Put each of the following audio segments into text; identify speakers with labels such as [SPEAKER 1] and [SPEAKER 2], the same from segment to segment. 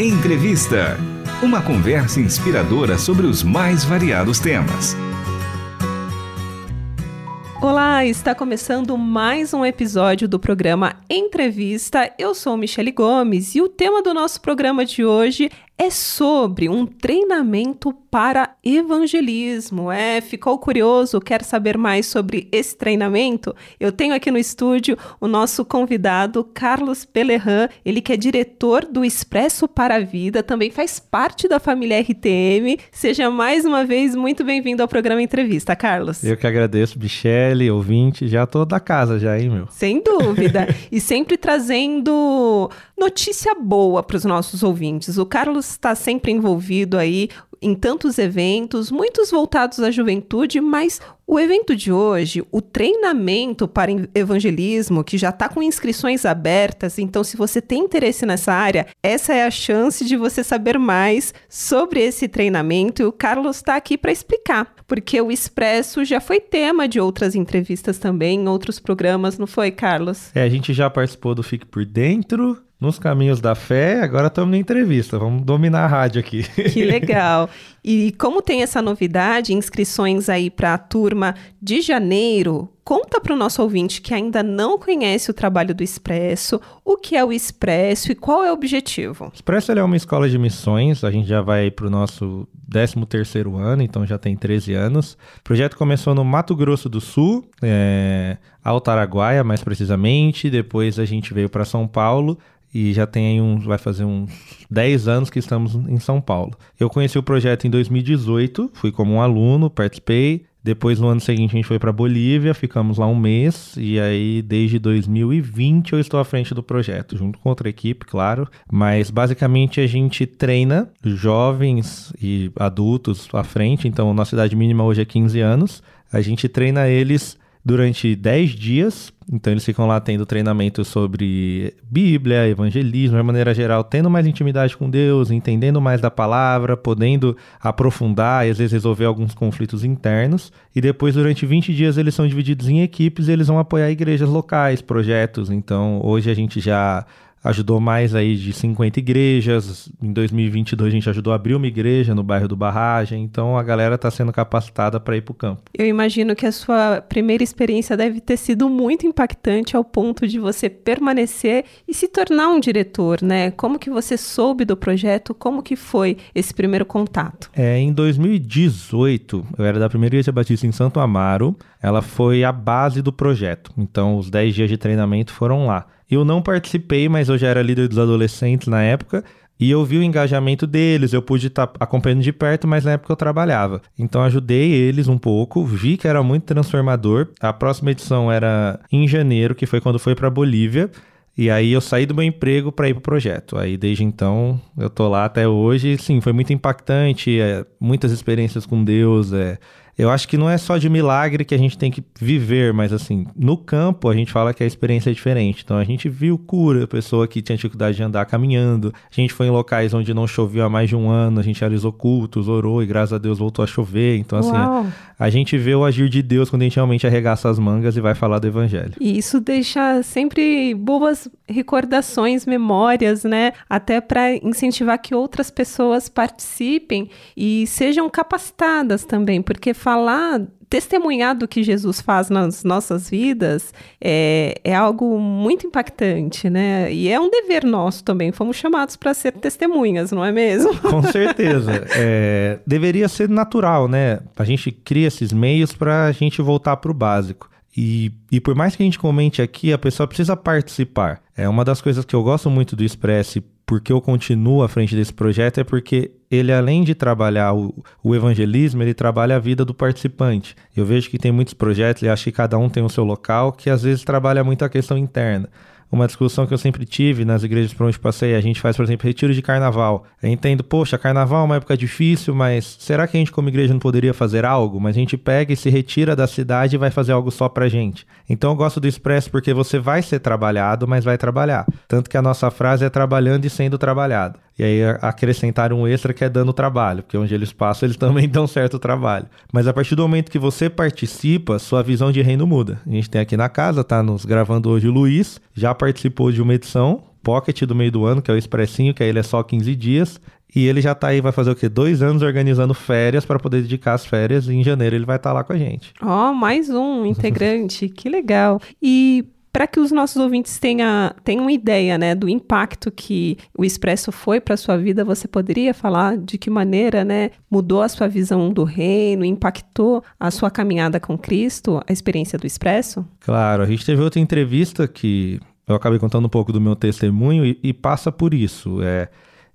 [SPEAKER 1] Entrevista. Uma conversa inspiradora sobre os mais variados temas.
[SPEAKER 2] Olá, está começando mais um episódio do programa Entrevista. Eu sou Michele Gomes e o tema do nosso programa de hoje é sobre um treinamento para evangelismo. É, ficou curioso? Quer saber mais sobre esse treinamento? Eu tenho aqui no estúdio o nosso convidado Carlos Pelerran, ele que é diretor do Expresso para a Vida, também faz parte da família RTM. Seja mais uma vez muito bem-vindo ao programa Entrevista, Carlos.
[SPEAKER 3] Eu que agradeço, Michele, ouvinte, já tô da casa já, hein, meu?
[SPEAKER 2] Sem dúvida. e sempre trazendo notícia boa para os nossos ouvintes. O Carlos está sempre envolvido aí em tantos eventos, muitos voltados à juventude, mas o evento de hoje, o treinamento para evangelismo, que já está com inscrições abertas, então se você tem interesse nessa área, essa é a chance de você saber mais sobre esse treinamento e o Carlos está aqui para explicar, porque o Expresso já foi tema de outras entrevistas também, em outros programas, não foi, Carlos?
[SPEAKER 3] É, a gente já participou do Fique por Dentro, nos caminhos da fé, agora estamos na entrevista. Vamos dominar a rádio aqui.
[SPEAKER 2] Que legal. E como tem essa novidade, inscrições aí para a turma de janeiro, conta para o nosso ouvinte que ainda não conhece o trabalho do Expresso, o que é o Expresso e qual é o objetivo.
[SPEAKER 3] O Expresso é uma escola de missões, a gente já vai para o nosso 13 terceiro ano, então já tem 13 anos. O projeto começou no Mato Grosso do Sul, é, Alto Araguaia mais precisamente, depois a gente veio para São Paulo, e já tem uns, vai fazer uns 10 anos que estamos em São Paulo. Eu conheci o projeto em 2018, fui como um aluno, participei. Depois, no ano seguinte, a gente foi para Bolívia, ficamos lá um mês, e aí, desde 2020, eu estou à frente do projeto, junto com outra equipe, claro. Mas, basicamente, a gente treina jovens e adultos à frente, então, nossa idade mínima hoje é 15 anos. A gente treina eles durante 10 dias. Então eles ficam lá tendo treinamento sobre Bíblia, evangelismo, de maneira geral, tendo mais intimidade com Deus, entendendo mais da palavra, podendo aprofundar e às vezes resolver alguns conflitos internos. E depois, durante 20 dias, eles são divididos em equipes e eles vão apoiar igrejas locais, projetos. Então hoje a gente já ajudou mais aí de 50 igrejas. Em 2022 a gente ajudou a abrir uma igreja no bairro do Barragem. Então a galera está sendo capacitada para ir para o campo.
[SPEAKER 2] Eu imagino que a sua primeira experiência deve ter sido muito impactante ao ponto de você permanecer e se tornar um diretor, né? Como que você soube do projeto? Como que foi esse primeiro contato?
[SPEAKER 3] É, em 2018, eu era da primeira igreja batista em Santo Amaro. Ela foi a base do projeto. Então os 10 dias de treinamento foram lá. Eu não participei, mas eu já era líder dos adolescentes na época. E eu vi o engajamento deles, eu pude estar tá acompanhando de perto, mas na época eu trabalhava. Então ajudei eles um pouco, vi que era muito transformador. A próxima edição era em janeiro, que foi quando foi para Bolívia. E aí eu saí do meu emprego para ir pro projeto. Aí desde então eu tô lá até hoje. Sim, foi muito impactante, é, muitas experiências com Deus, é, eu acho que não é só de milagre que a gente tem que viver, mas assim, no campo a gente fala que a experiência é diferente. Então a gente viu cura, pessoa que tinha dificuldade de andar caminhando. A gente foi em locais onde não chovia há mais de um ano, a gente realizou cultos, orou e graças a Deus voltou a chover. Então assim, Uau. a gente vê o agir de Deus quando a gente realmente arregaça as mangas e vai falar do evangelho.
[SPEAKER 2] E isso deixa sempre boas recordações, memórias, né? Até para incentivar que outras pessoas participem e sejam capacitadas também, porque falar, testemunhar do que Jesus faz nas nossas vidas é, é algo muito impactante, né? E é um dever nosso também. Fomos chamados para ser testemunhas, não é mesmo?
[SPEAKER 3] Com certeza. É, deveria ser natural, né? A gente cria esses meios para a gente voltar para o básico. E, e por mais que a gente comente aqui, a pessoa precisa participar. É uma das coisas que eu gosto muito do Express porque eu continuo à frente desse projeto é porque ele, além de trabalhar o, o, evangelismo, ele trabalha a vida do participante. Eu vejo que tem muitos projetos, e acho que cada um tem o seu local, que às vezes trabalha muito a questão interna uma discussão que eu sempre tive nas igrejas por onde passei. A gente faz, por exemplo, retiro de carnaval. Eu entendo, poxa, carnaval é uma época difícil, mas será que a gente, como igreja, não poderia fazer algo? Mas a gente pega e se retira da cidade e vai fazer algo só pra gente. Então eu gosto do Expresso porque você vai ser trabalhado, mas vai trabalhar. Tanto que a nossa frase é trabalhando e sendo trabalhado. E aí acrescentar um extra que é dando trabalho, porque onde eles passam, eles também dão certo trabalho. Mas a partir do momento que você participa, sua visão de reino muda. A gente tem aqui na casa, tá nos gravando hoje o Luiz, já participou de uma edição pocket do meio do ano, que é o expressinho, que aí ele é só 15 dias. E ele já tá aí, vai fazer o quê? Dois anos organizando férias para poder dedicar as férias. E em janeiro ele vai estar tá lá com a gente.
[SPEAKER 2] Ó, oh, mais um integrante. que legal. E para que os nossos ouvintes tenham, tenham uma ideia né, do impacto que o Expresso foi para a sua vida, você poderia falar de que maneira né, mudou a sua visão do reino, impactou a sua caminhada com Cristo, a experiência do Expresso?
[SPEAKER 3] Claro, a gente teve outra entrevista que eu acabei contando um pouco do meu testemunho e, e passa por isso. É,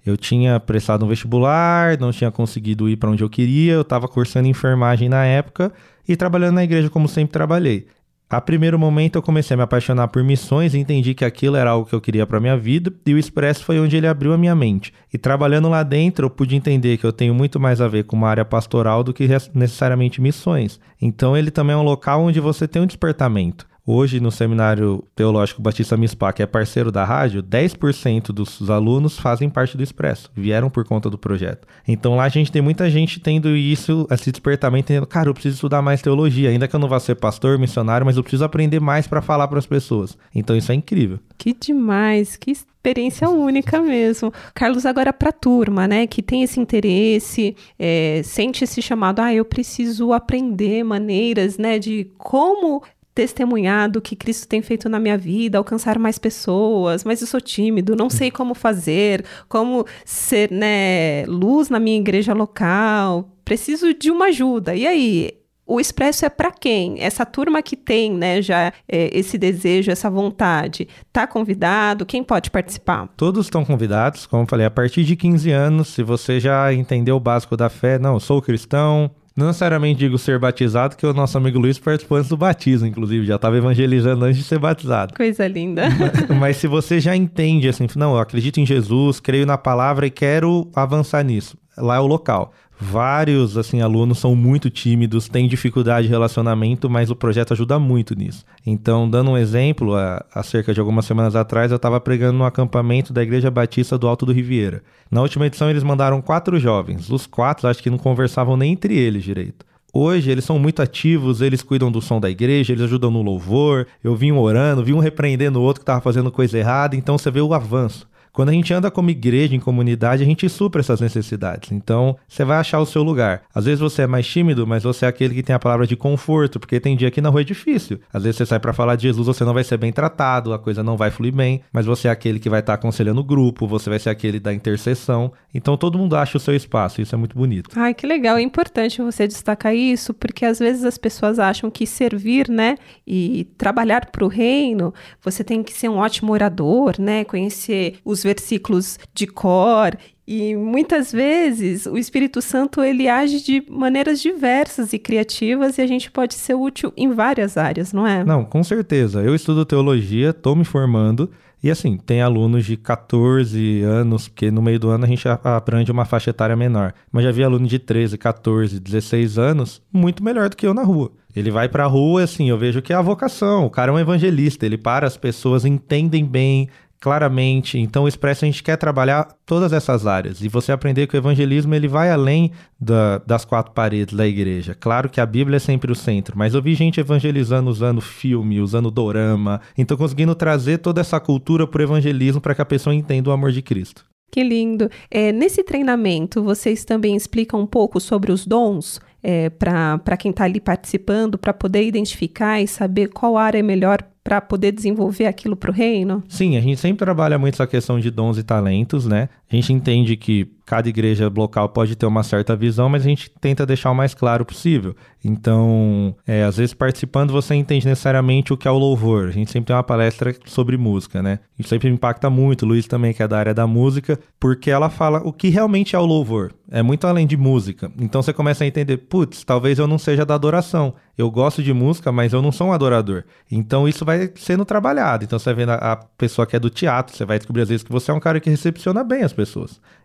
[SPEAKER 3] eu tinha prestado um vestibular, não tinha conseguido ir para onde eu queria, eu estava cursando enfermagem na época e trabalhando na igreja como sempre trabalhei. A primeiro momento eu comecei a me apaixonar por missões entendi que aquilo era algo que eu queria para minha vida, e o Expresso foi onde ele abriu a minha mente. E trabalhando lá dentro, eu pude entender que eu tenho muito mais a ver com uma área pastoral do que necessariamente missões. Então ele também é um local onde você tem um despertamento. Hoje, no Seminário Teológico Batista Mispá, que é parceiro da rádio, 10% dos alunos fazem parte do Expresso, vieram por conta do projeto. Então lá a gente tem muita gente tendo isso, esse despertamento, entendendo, cara, eu preciso estudar mais teologia, ainda que eu não vá ser pastor, missionário, mas eu preciso aprender mais para falar para as pessoas. Então isso é incrível.
[SPEAKER 2] Que demais, que experiência única mesmo. Carlos, agora para a turma, né, que tem esse interesse, é, sente esse chamado, ah, eu preciso aprender maneiras, né, de como testemunhar do que Cristo tem feito na minha vida, alcançar mais pessoas, mas eu sou tímido, não sei como fazer, como ser, né, luz na minha igreja local, preciso de uma ajuda. E aí, o expresso é para quem? Essa turma que tem, né, já é, esse desejo, essa vontade, tá convidado? Quem pode participar?
[SPEAKER 3] Todos estão convidados, como eu falei, a partir de 15 anos, se você já entendeu o básico da fé, não, sou cristão, não necessariamente digo ser batizado, que o nosso amigo Luiz participou antes do batismo, inclusive, já estava evangelizando antes de ser batizado.
[SPEAKER 2] Coisa linda.
[SPEAKER 3] Mas, mas, se você já entende, assim, não, eu acredito em Jesus, creio na palavra e quero avançar nisso, lá é o local. Vários assim alunos são muito tímidos, têm dificuldade de relacionamento, mas o projeto ajuda muito nisso. Então, dando um exemplo, há, cerca de algumas semanas atrás eu estava pregando no acampamento da Igreja Batista do Alto do Riviera. Na última edição eles mandaram quatro jovens. Os quatro acho que não conversavam nem entre eles direito. Hoje eles são muito ativos, eles cuidam do som da igreja, eles ajudam no louvor. Eu vim orando, vi um repreendendo o outro que estava fazendo coisa errada, então você vê o avanço. Quando a gente anda como igreja, em comunidade, a gente supra essas necessidades. Então, você vai achar o seu lugar. Às vezes você é mais tímido, mas você é aquele que tem a palavra de conforto, porque tem dia que na rua é difícil. Às vezes você sai para falar de Jesus, você não vai ser bem tratado, a coisa não vai fluir bem, mas você é aquele que vai estar tá aconselhando o grupo, você vai ser aquele da intercessão. Então, todo mundo acha o seu espaço, isso é muito bonito.
[SPEAKER 2] Ai, que legal. É importante você destacar isso, porque às vezes as pessoas acham que servir, né, e trabalhar para o reino, você tem que ser um ótimo orador, né, conhecer os versículos de cor e muitas vezes o Espírito Santo ele age de maneiras diversas e criativas e a gente pode ser útil em várias áreas, não é?
[SPEAKER 3] Não, com certeza. Eu estudo teologia, estou me formando e assim, tem alunos de 14 anos, porque no meio do ano a gente aprende uma faixa etária menor. Mas já vi aluno de 13, 14, 16 anos muito melhor do que eu na rua. Ele vai pra rua, assim, eu vejo que é a vocação. O cara é um evangelista, ele para, as pessoas entendem bem, claramente. Então, o Expresso a gente quer trabalhar todas essas áreas e você aprender que o evangelismo ele vai além da, das quatro paredes da igreja. Claro que a Bíblia é sempre o centro, mas eu vi gente evangelizando usando filme, usando dorama, então conseguindo trazer toda essa cultura para o evangelismo para que a pessoa entenda o amor de Cristo.
[SPEAKER 2] Que lindo! É, nesse treinamento, vocês também explicam um pouco sobre os dons é, para quem está ali participando, para poder identificar e saber qual área é melhor para poder desenvolver aquilo para o reino?
[SPEAKER 3] Sim, a gente sempre trabalha muito essa questão de dons e talentos, né? Gente entende que cada igreja local pode ter uma certa visão, mas a gente tenta deixar o mais claro possível. Então, é, às vezes participando você entende necessariamente o que é o louvor. A gente sempre tem uma palestra sobre música, né? Isso sempre impacta muito. O Luiz também, que é da área da música, porque ela fala o que realmente é o louvor. É muito além de música. Então você começa a entender, putz, talvez eu não seja da adoração. Eu gosto de música, mas eu não sou um adorador. Então isso vai sendo trabalhado. Então você a, a pessoa que é do teatro, você vai descobrir às vezes que você é um cara que recepciona bem as pessoas.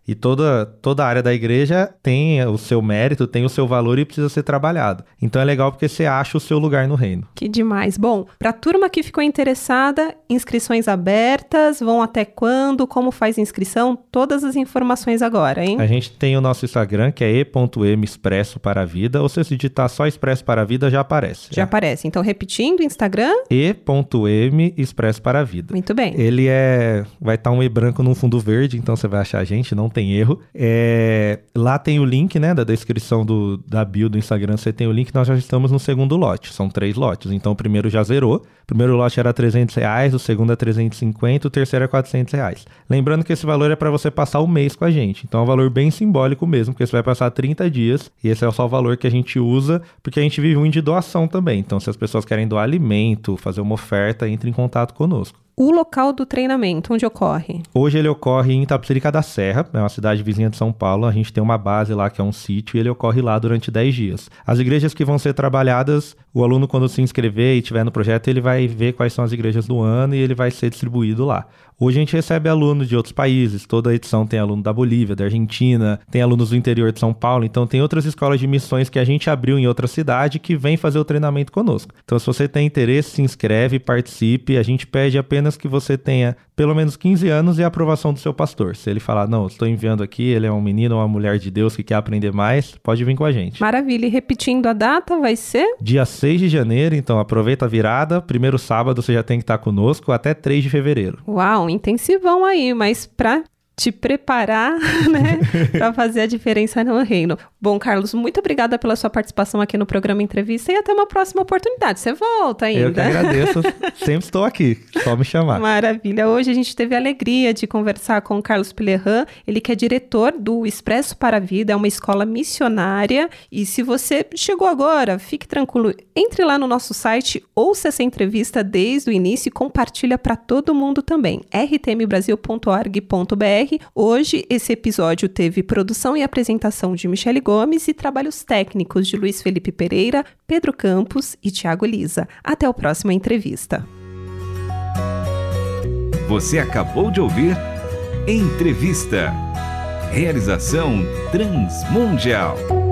[SPEAKER 3] E toda, toda a área da igreja tem o seu mérito, tem o seu valor e precisa ser trabalhado. Então é legal porque você acha o seu lugar no reino.
[SPEAKER 2] Que demais. Bom, para a turma que ficou interessada, inscrições abertas, vão até quando, como faz inscrição, todas as informações agora, hein?
[SPEAKER 3] A gente tem o nosso Instagram, que é e.m Expresso para a Vida, ou se você digitar só Expresso para a Vida, já já aparece.
[SPEAKER 2] Já
[SPEAKER 3] é.
[SPEAKER 2] aparece. Então, repetindo, Instagram.
[SPEAKER 3] E.M Expresso para a Vida.
[SPEAKER 2] Muito bem.
[SPEAKER 3] Ele é. Vai estar um E branco num fundo verde, então você vai achar a gente, não tem erro. É, lá tem o link, né, da descrição do, da bio do Instagram, você tem o link, nós já estamos no segundo lote. São três lotes. Então o primeiro já zerou. O primeiro lote era 300 reais, o segundo é 350, o terceiro é 400 reais. Lembrando que esse valor é para você passar o mês com a gente. Então é um valor bem simbólico mesmo, porque você vai passar 30 dias e esse é só o valor que a gente usa, porque a gente vive um de doação também. Então se as pessoas querem doar alimento, fazer uma oferta, entre em contato conosco.
[SPEAKER 2] O local do treinamento, onde ocorre?
[SPEAKER 3] Hoje ele ocorre em Itapecerica da Serra, é uma cidade vizinha de São Paulo. A gente tem uma base lá que é um sítio e ele ocorre lá durante 10 dias. As igrejas que vão ser trabalhadas, o aluno quando se inscrever e estiver no projeto, ele vai ver quais são as igrejas do ano e ele vai ser distribuído lá. Hoje a gente recebe alunos de outros países, toda edição tem aluno da Bolívia, da Argentina, tem alunos do interior de São Paulo, então tem outras escolas de missões que a gente abriu em outra cidade que vem fazer o treinamento conosco. Então se você tem interesse, se inscreve, participe, a gente pede apenas que você tenha pelo menos 15 anos e a aprovação do seu pastor. Se ele falar, não, estou enviando aqui, ele é um menino ou uma mulher de Deus que quer aprender mais, pode vir com a gente.
[SPEAKER 2] Maravilha. E repetindo a data, vai ser?
[SPEAKER 3] Dia 6 de janeiro, então aproveita a virada. Primeiro sábado você já tem que estar conosco até 3 de fevereiro.
[SPEAKER 2] Uau, intensivão aí, mas pra te preparar, né, para fazer a diferença no reino. Bom, Carlos, muito obrigada pela sua participação aqui no programa Entrevista e até uma próxima oportunidade. Você volta ainda.
[SPEAKER 3] Eu que agradeço. Sempre estou aqui. Só me chamar.
[SPEAKER 2] Maravilha. Hoje a gente teve a alegria de conversar com o Carlos Pilerran, ele que é diretor do Expresso para a Vida, é uma escola missionária. E se você chegou agora, fique tranquilo, entre lá no nosso site, ouça essa entrevista desde o início e compartilha para todo mundo também. rtmbrasil.org.br Hoje, esse episódio teve produção e apresentação de Michele Gomes e trabalhos técnicos de Luiz Felipe Pereira, Pedro Campos e Tiago Lisa. Até a próxima entrevista.
[SPEAKER 1] Você acabou de ouvir Entrevista. Realização Transmundial.